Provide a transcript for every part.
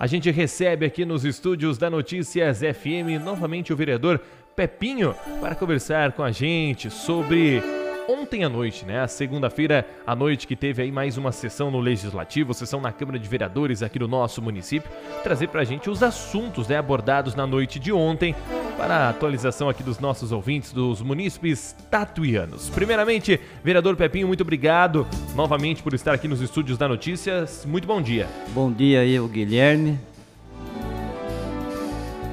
A gente recebe aqui nos estúdios da Notícias FM novamente o vereador Pepinho para conversar com a gente sobre ontem à noite, né? Segunda-feira à noite que teve aí mais uma sessão no Legislativo, sessão na Câmara de Vereadores aqui do nosso município, trazer pra gente os assuntos né, abordados na noite de ontem para a atualização aqui dos nossos ouvintes, dos munícipes tatuianos. Primeiramente, vereador Pepinho, muito obrigado novamente por estar aqui nos estúdios da Notícias. Muito bom dia. Bom dia aí, o Guilherme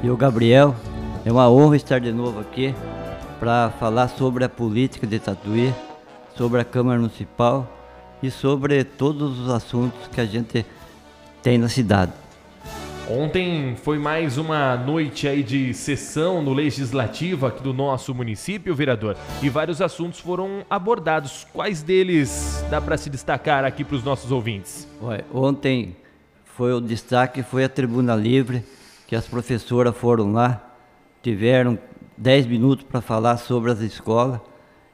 e o Gabriel. É uma honra estar de novo aqui para falar sobre a política de Tatuí, sobre a Câmara Municipal e sobre todos os assuntos que a gente tem na cidade. Ontem foi mais uma noite aí de sessão no Legislativo aqui do nosso município, vereador, e vários assuntos foram abordados. Quais deles dá para se destacar aqui para os nossos ouvintes? Ontem foi o destaque foi a Tribuna Livre, que as professoras foram lá, tiveram 10 minutos para falar sobre as escolas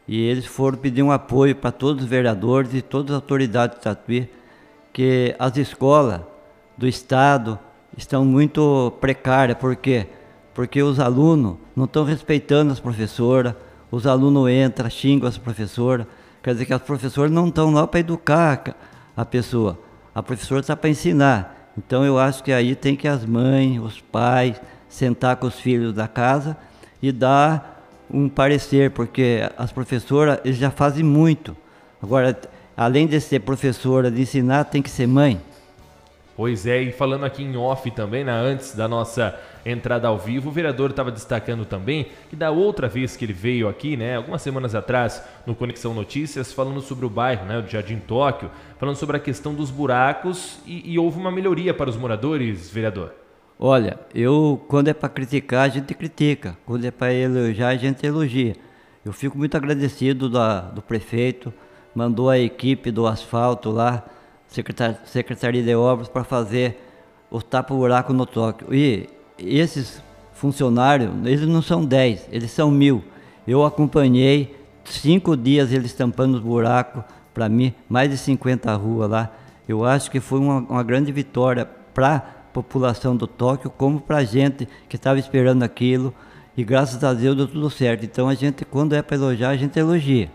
e eles foram pedir um apoio para todos os vereadores e todas as autoridades de Tatuí, que as escolas do Estado estão muito precárias, por quê? Porque os alunos não estão respeitando as professoras, os alunos entram, xingam as professoras, quer dizer que as professoras não estão lá para educar a pessoa, a professora está para ensinar. Então eu acho que aí tem que as mães, os pais, sentar com os filhos da casa e dar um parecer, porque as professoras já fazem muito. Agora, além de ser professora, de ensinar, tem que ser mãe. Pois é, e falando aqui em off também, né, antes da nossa entrada ao vivo, o vereador estava destacando também que da outra vez que ele veio aqui, né, algumas semanas atrás, no Conexão Notícias, falando sobre o bairro, né, o Jardim Tóquio, falando sobre a questão dos buracos e, e houve uma melhoria para os moradores, vereador. Olha, eu quando é para criticar, a gente critica. Quando é para elogiar, a gente elogia. Eu fico muito agradecido da, do prefeito, mandou a equipe do asfalto lá, secretar, Secretaria de Obras, para fazer o tapa-buraco no Tóquio. E esses funcionários, eles não são 10, eles são mil. Eu acompanhei cinco dias eles tampando os buracos, para mim, mais de 50 ruas lá. Eu acho que foi uma, uma grande vitória para população do Tóquio, como para a gente que estava esperando aquilo. E graças a Deus deu tudo certo. Então a gente, quando é para elogiar, a gente elogia.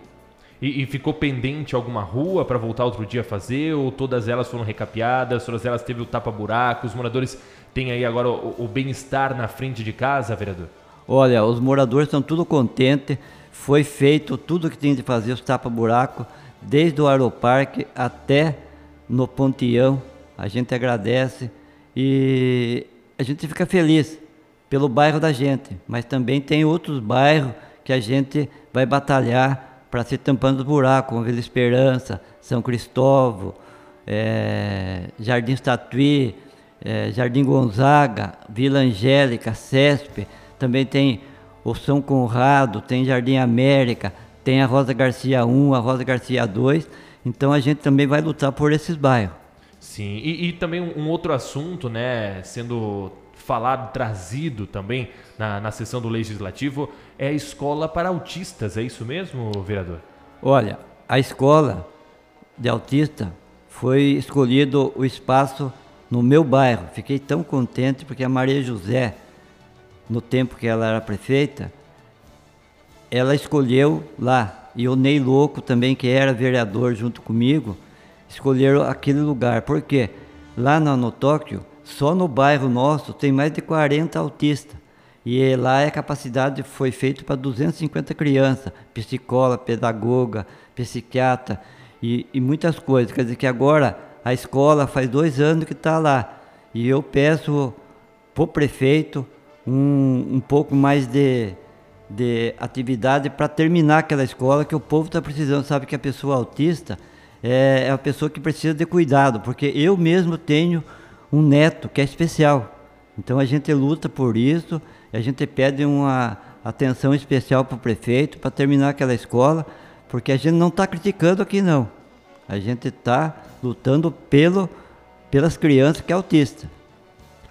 E, e ficou pendente alguma rua para voltar outro dia a fazer? Ou todas elas foram recapeadas? Todas elas teve o tapa-buraco? Os moradores têm aí agora o, o bem-estar na frente de casa, vereador? Olha, os moradores estão tudo contentes. Foi feito tudo que tinha de fazer, os tapa-buraco, desde o aeroparque até no Ponteão. A gente agradece. E a gente fica feliz pelo bairro da gente, mas também tem outros bairros que a gente vai batalhar para ser tampando os buracos, como Vila Esperança, São Cristóvão, é, Jardim Estatuí, é, Jardim Gonzaga, Vila Angélica, Cesp, também tem o São Conrado, tem Jardim América, tem a Rosa Garcia 1, a Rosa Garcia 2, então a gente também vai lutar por esses bairros. Sim, e, e também um, outro assunto, né, sendo falado, trazido também na, na sessão do Legislativo, é a escola para autistas, é isso mesmo, vereador? Olha, a escola de autista foi escolhido o espaço no meu bairro. Fiquei tão contente porque a Maria José, no tempo que ela era prefeita, ela escolheu lá. E o Ney Louco também, que era vereador junto comigo, escolheram aquele lugar. porque Lá no, no Tóquio, só no bairro nosso tem mais de 40 autistas. E lá a capacidade foi feita para 250 crianças, psicóloga, pedagoga, psiquiatra e, e, muitas coisas. Quer dizer que agora a escola faz dois anos que está lá. E eu peço para o prefeito um, um pouco mais de, de atividade para terminar aquela escola que o povo está precisando. Sabe que a pessoa autista é, é a pessoa que precisa de cuidado, porque eu mesmo tenho um neto que é especial. Então a gente luta por isso, a gente pede uma atenção especial para o prefeito para terminar aquela escola, porque a gente não está criticando aqui não. A gente está lutando pelo, pelas crianças que é autista.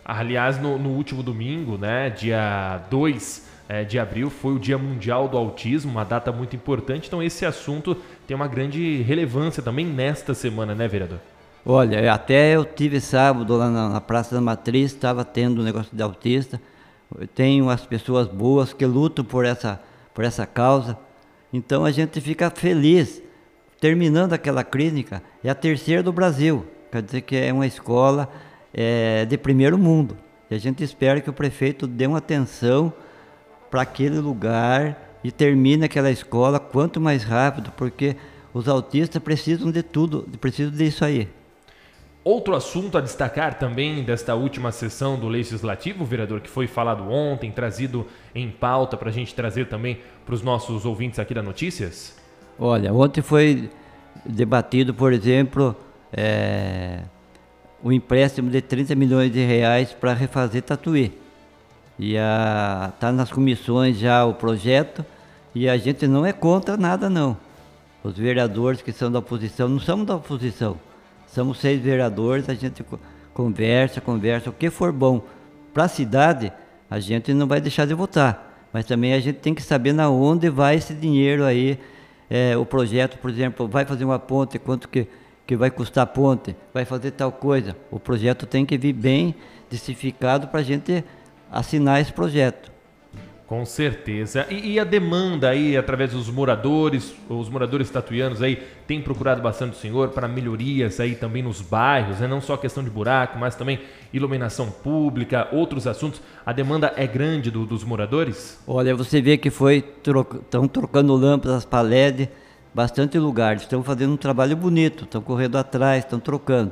Aliás, no, no último domingo, né, dia 2 é, de abril, foi o Dia Mundial do Autismo, uma data muito importante. Então esse assunto tem uma grande relevância também nesta semana, né, vereador? Olha, até eu tive sábado lá na, na Praça da Matriz, estava tendo um negócio de autista. Tenho as pessoas boas que lutam por essa, por essa causa. Então a gente fica feliz. Terminando aquela clínica, é a terceira do Brasil. Quer dizer que é uma escola é, de primeiro mundo. E a gente espera que o prefeito dê uma atenção para aquele lugar e termine aquela escola quanto mais rápido, porque os autistas precisam de tudo, precisam disso aí. Outro assunto a destacar também desta última sessão do Legislativo, vereador, que foi falado ontem, trazido em pauta para a gente trazer também para os nossos ouvintes aqui da Notícias? Olha, ontem foi debatido, por exemplo, é, o empréstimo de 30 milhões de reais para refazer Tatuí. E está nas comissões já o projeto e a gente não é contra nada não. Os vereadores que são da oposição, não somos da oposição Somos seis vereadores, a gente conversa, conversa. O que for bom para a cidade, a gente não vai deixar de votar. Mas também a gente tem que saber na onde vai esse dinheiro aí. É, o projeto, por exemplo, vai fazer uma ponte, quanto que, que vai custar a ponte, vai fazer tal coisa. O projeto tem que vir bem justificado para a gente assinar esse projeto. Com certeza. E, e, a demanda aí, através dos moradores, os moradores tatuianos aí, têm procurado bastante o senhor para melhorias aí também nos bairros, né? não só questão de buraco, mas também iluminação pública, outros assuntos. A demanda é grande do, dos moradores? Olha, você vê que foi, estão trocando lâmpadas para LED, bastante lugares, estão fazendo um trabalho bonito, estão correndo atrás, estão trocando.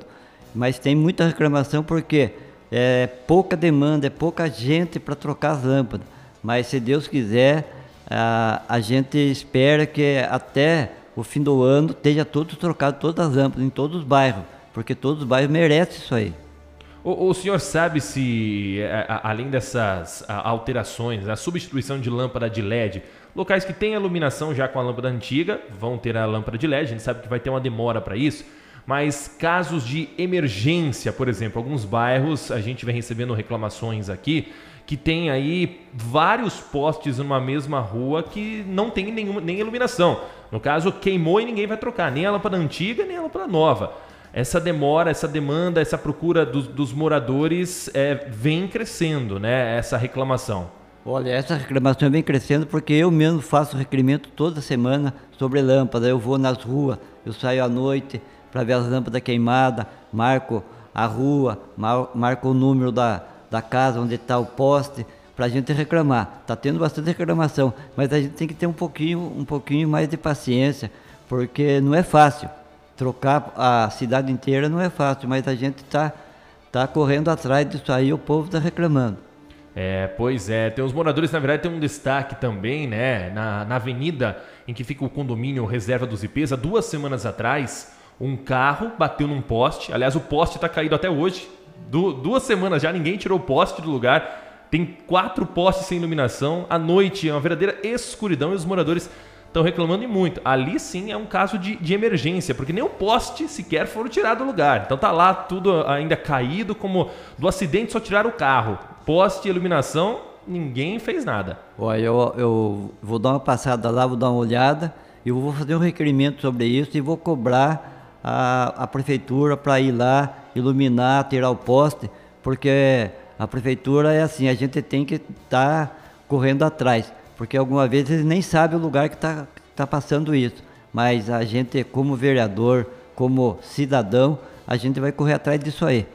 Mas tem muita reclamação porque é pouca demanda, é pouca gente para trocar as lâmpadas. Mas se Deus quiser, a, a gente espera que até o fim do ano esteja tudo trocado, todas as lâmpadas, em todos os bairros, porque todos os bairros merecem isso aí. O, o senhor sabe se, a, além dessas a, alterações, a substituição de lâmpada de LED, locais que têm iluminação já com a lâmpada antiga vão ter a lâmpada de LED, a gente sabe que vai ter uma demora para isso, mas casos de emergência, por exemplo, alguns bairros, a gente vem recebendo reclamações aqui, que tem aí vários postes numa mesma rua que não tem nenhuma, nem iluminação. No caso, queimou e ninguém vai trocar, nem a lâmpada antiga, nem a lâmpada nova. Essa demora, essa demanda, essa procura dos, dos moradores é, vem crescendo, né? Essa reclamação. Olha, essa reclamação vem crescendo porque eu mesmo faço requerimento toda semana sobre lâmpada. Eu vou nas ruas, eu saio à noite para ver as lâmpadas queimadas, marco a rua, marco o número da, da casa onde está o poste, para a gente reclamar. Está tendo bastante reclamação, mas a gente tem que ter um pouquinho, um pouquinho mais de paciência, porque não é fácil. Trocar a cidade inteira não é fácil, mas a gente está tá correndo atrás disso aí, o povo está reclamando. É, pois é. Tem os moradores, na verdade, tem um destaque também, né? Na, na avenida em que fica o condomínio Reserva dos IPs, há duas semanas atrás, um carro bateu num poste. Aliás, o poste está caído até hoje du duas semanas já, ninguém tirou o poste do lugar. Tem quatro postes sem iluminação. À noite é uma verdadeira escuridão e os moradores estão reclamando e muito. Ali sim é um caso de, de, emergência, porque nem o poste sequer foram tirado do lugar. Então tá lá tudo ainda caído, como do acidente só tiraram o carro. Poste e iluminação, ninguém fez nada. Olha, eu, eu vou dar uma passada lá, vou dar uma olhada, eu vou fazer um requerimento sobre isso e vou cobrar a, a prefeitura para ir lá iluminar, tirar o poste, porque a prefeitura é assim, a gente tem que estar tá correndo atrás, porque alguma vez eles nem sabem o lugar que está tá passando isso. Mas a gente, como vereador, como cidadão, a gente vai correr atrás disso aí.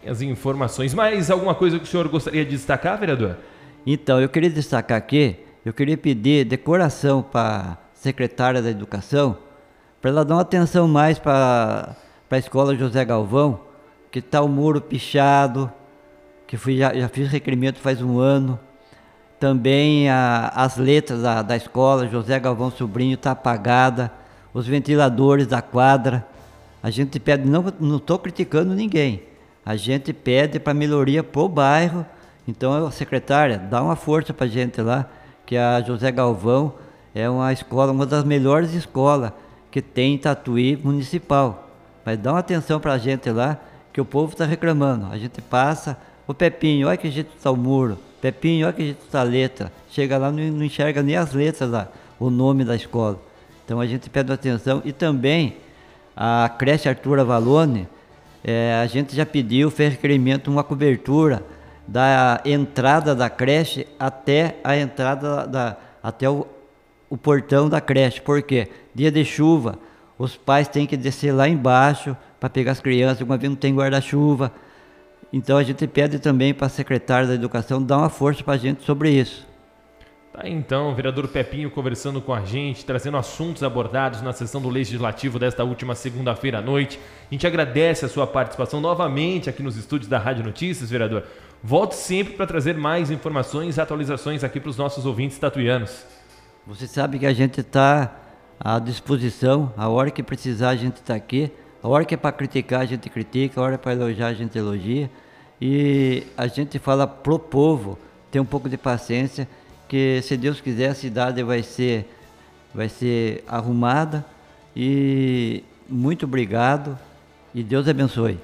Tem as informações. Mais alguma coisa que o senhor gostaria de destacar, vereador? Então, eu queria destacar aqui, eu queria pedir decoração para a secretária da Educação, para ela dar uma atenção mais para a escola José Galvão, que está o muro pichado, que fui, já, já fiz requerimento faz um ano. Também a, as letras da, da escola, José Galvão Sobrinho, está apagada. Os ventiladores da quadra. A gente pede, não estou criticando ninguém. A gente pede para melhoria para o bairro. Então, secretária, dá uma força para a gente lá, que a José Galvão é uma escola, uma das melhores escolas que tem em Tatuí municipal. Mas dá uma atenção para a gente lá, que o povo está reclamando. A gente passa, o Pepinho, olha que jeito está o muro. Pepinho, olha que jeito está a letra. Chega lá, não, não enxerga nem as letras lá, o nome da escola. Então a gente pede atenção. E também a creche Arthur Avalone É, a gente já pediu, fez requerimento, uma cobertura da entrada da creche até a entrada da, até o, o portão da creche. Por quê? Dia de chuva, os pais têm que descer lá embaixo para pegar as crianças, uma vez não tem guarda-chuva. Então a gente pede também para a secretária da Educação dar uma força para a gente sobre isso. Tá então, vereador Pepinho conversando com a gente, trazendo assuntos abordados na sessão do Legislativo desta última segunda-feira à noite. A gente agradece a sua participação novamente aqui nos estúdios da Rádio Notícias, vereador. Volte sempre para trazer mais informações e atualizações aqui para os nossos ouvintes tatuianos. Você sabe que a gente está à disposição, a hora que precisar a gente está aqui, a hora que é para criticar a gente critica, a hora é para elogiar a gente elogia. E a gente fala pro povo ter um pouco de paciência que se Deus quiser a cidade vai ser vai ser arrumada e muito obrigado e Deus abençoe.